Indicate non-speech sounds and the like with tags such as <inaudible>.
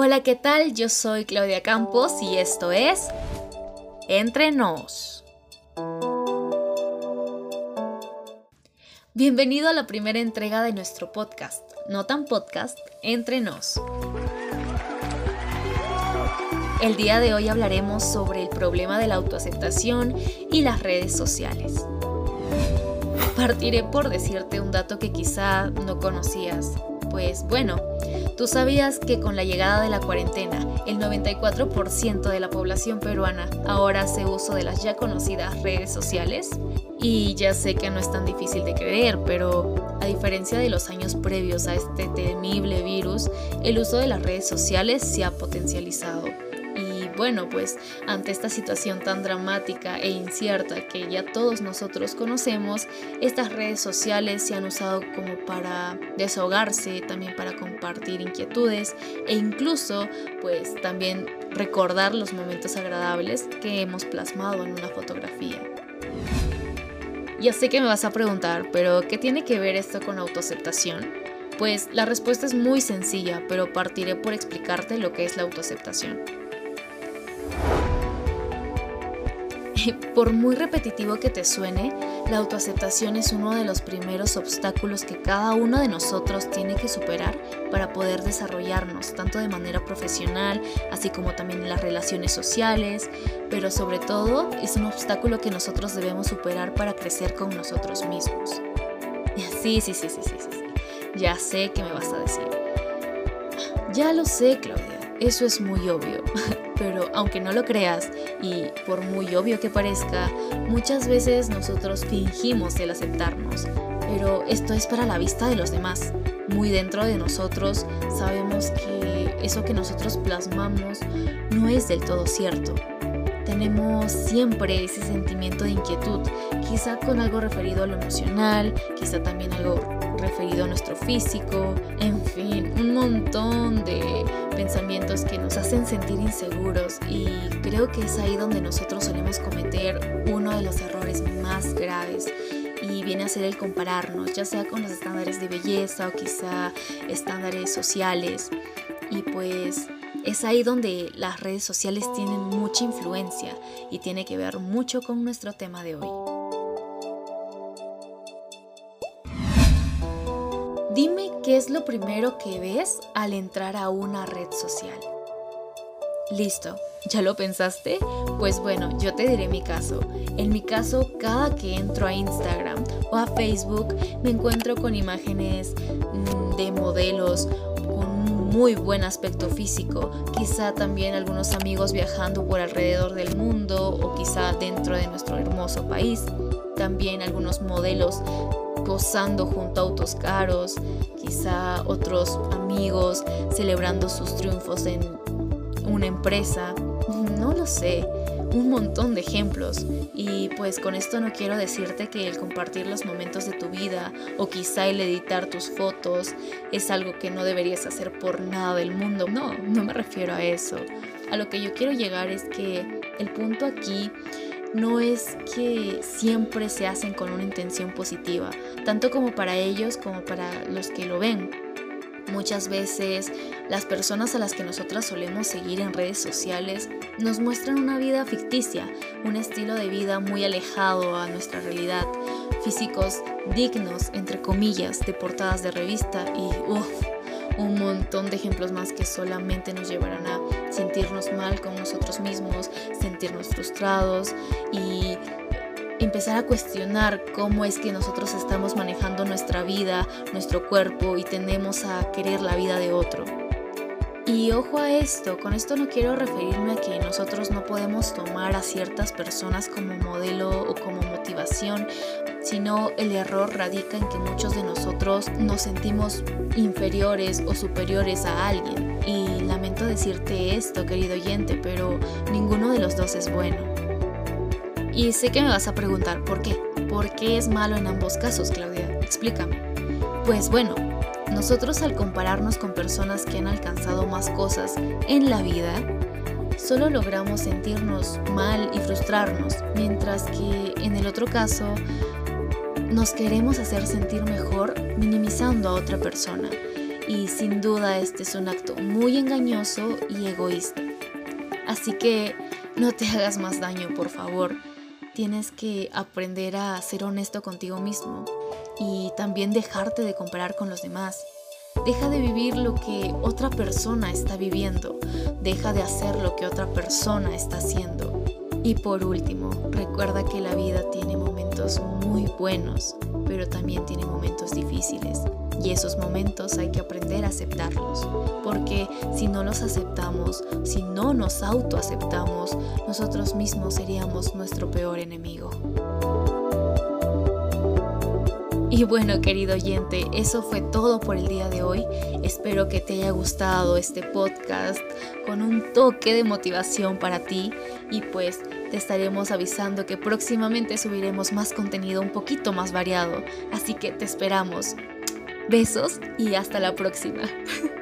Hola, ¿qué tal? Yo soy Claudia Campos y esto es Entre Nos. Bienvenido a la primera entrega de nuestro podcast, no tan podcast, Entre Nos. El día de hoy hablaremos sobre el problema de la autoaceptación y las redes sociales. Partiré por decirte un dato que quizá no conocías. Pues bueno, ¿tú sabías que con la llegada de la cuarentena, el 94% de la población peruana ahora hace uso de las ya conocidas redes sociales? Y ya sé que no es tan difícil de creer, pero a diferencia de los años previos a este temible virus, el uso de las redes sociales se ha potencializado bueno, pues ante esta situación tan dramática e incierta que ya todos nosotros conocemos, estas redes sociales se han usado como para desahogarse, también para compartir inquietudes e incluso pues también recordar los momentos agradables que hemos plasmado en una fotografía. Ya sé que me vas a preguntar, pero ¿qué tiene que ver esto con autoaceptación? Pues la respuesta es muy sencilla, pero partiré por explicarte lo que es la autoaceptación. Por muy repetitivo que te suene, la autoaceptación es uno de los primeros obstáculos que cada uno de nosotros tiene que superar para poder desarrollarnos, tanto de manera profesional, así como también en las relaciones sociales, pero sobre todo es un obstáculo que nosotros debemos superar para crecer con nosotros mismos. <laughs> Sí, sí, sí, sí, sí, sí. Ya sé que me vas a decir. Ya lo sé, Claudia eso es muy obvio, <laughs> pero aunque no lo creas y por muy obvio que parezca, muchas veces nosotros fingimos el aceptarnos, pero esto es para la vista de los demás. Muy dentro de nosotros sabemos que eso que nosotros plasmamos no es del todo cierto. Tenemos siempre ese sentimiento de inquietud, quizá con algo referido a lo emocional, quizá también algo referido a nuestro físico, en fin, un montón de pensamientos que nos hacen sentir inseguros y creo que es ahí donde nosotros solemos cometer uno de los errores más graves y viene a ser el compararnos, ya sea con los estándares de belleza o quizá estándares sociales. Y pues es ahí donde las redes sociales tienen mucha influencia y tiene que ver mucho con nuestro tema de hoy. Dime qué es lo primero que ves al entrar a una red social. Listo, ¿ya lo pensaste? Pues bueno, yo te diré mi caso. En mi caso, cada que entro a Instagram o a Facebook, me encuentro con imágenes mm, de modelos con muy buen aspecto físico, quizá también algunos amigos viajando por alrededor del mundo o quizá dentro de nuestro hermoso país, también algunos modelos gozando junto a autos caros, quizá otros amigos celebrando sus triunfos en una empresa, no lo sé, un montón de ejemplos. Y pues con esto no quiero decirte que el compartir los momentos de tu vida o quizá el editar tus fotos es algo que no deberías hacer por nada del mundo. No, no me refiero a eso. A lo que yo quiero llegar es que el punto aquí no es que siempre se hacen con una intención positiva, tanto como para ellos como para los que lo ven. Muchas veces las personas a las que nosotras solemos seguir en redes sociales nos muestran una vida ficticia, un estilo de vida muy alejado a nuestra realidad, físicos dignos, entre comillas, de portadas de revista y uff, un montón de ejemplos más que solamente nos llevarán a sentirnos mal con nosotros mismos, sentirnos frustrados y empezar a cuestionar cómo es que nosotros estamos manejando nuestra vida, nuestro cuerpo y tendemos a querer la vida de otro. Y ojo a esto, con esto no quiero referirme a que nosotros no podemos tomar a ciertas personas como modelo o como motivación, sino el error radica en que muchos de nosotros nos sentimos inferiores o superiores a alguien. Y lamento decirte esto, querido oyente, pero ninguno de los dos es bueno. Y sé que me vas a preguntar por qué. ¿Por qué es malo en ambos casos, Claudia? Explícame. Pues bueno, nosotros al compararnos con personas que han alcanzado más cosas en la vida, solo logramos sentirnos mal y frustrarnos, mientras que en el otro caso nos queremos hacer sentir mejor minimizando a otra persona. y sin duda este es un acto muy engañoso y egoísta. Así que no te hagas más daño, por favor. Tienes que aprender a ser honesto contigo mismo y también dejarte de comparar con los demás. Deja de vivir lo que otra persona está viviendo. Deja de hacer lo que otra persona está haciendo. Y por último, recuerda que la vida tiene momentos muy buenos, pero también tiene momentos difíciles. Y esos momentos hay que aprender a aceptarlos, porque si no los aceptamos, si no nos autoaceptamos, nosotros mismos seríamos nuestro peor enemigo. Y bueno, querido oyente, eso fue todo por el día de hoy. Espero que te haya gustado este podcast con un toque de motivación para ti y pues te estaremos avisando que próximamente subiremos más contenido un poquito más variado. Así que te esperamos. Besos y hasta la próxima. <laughs>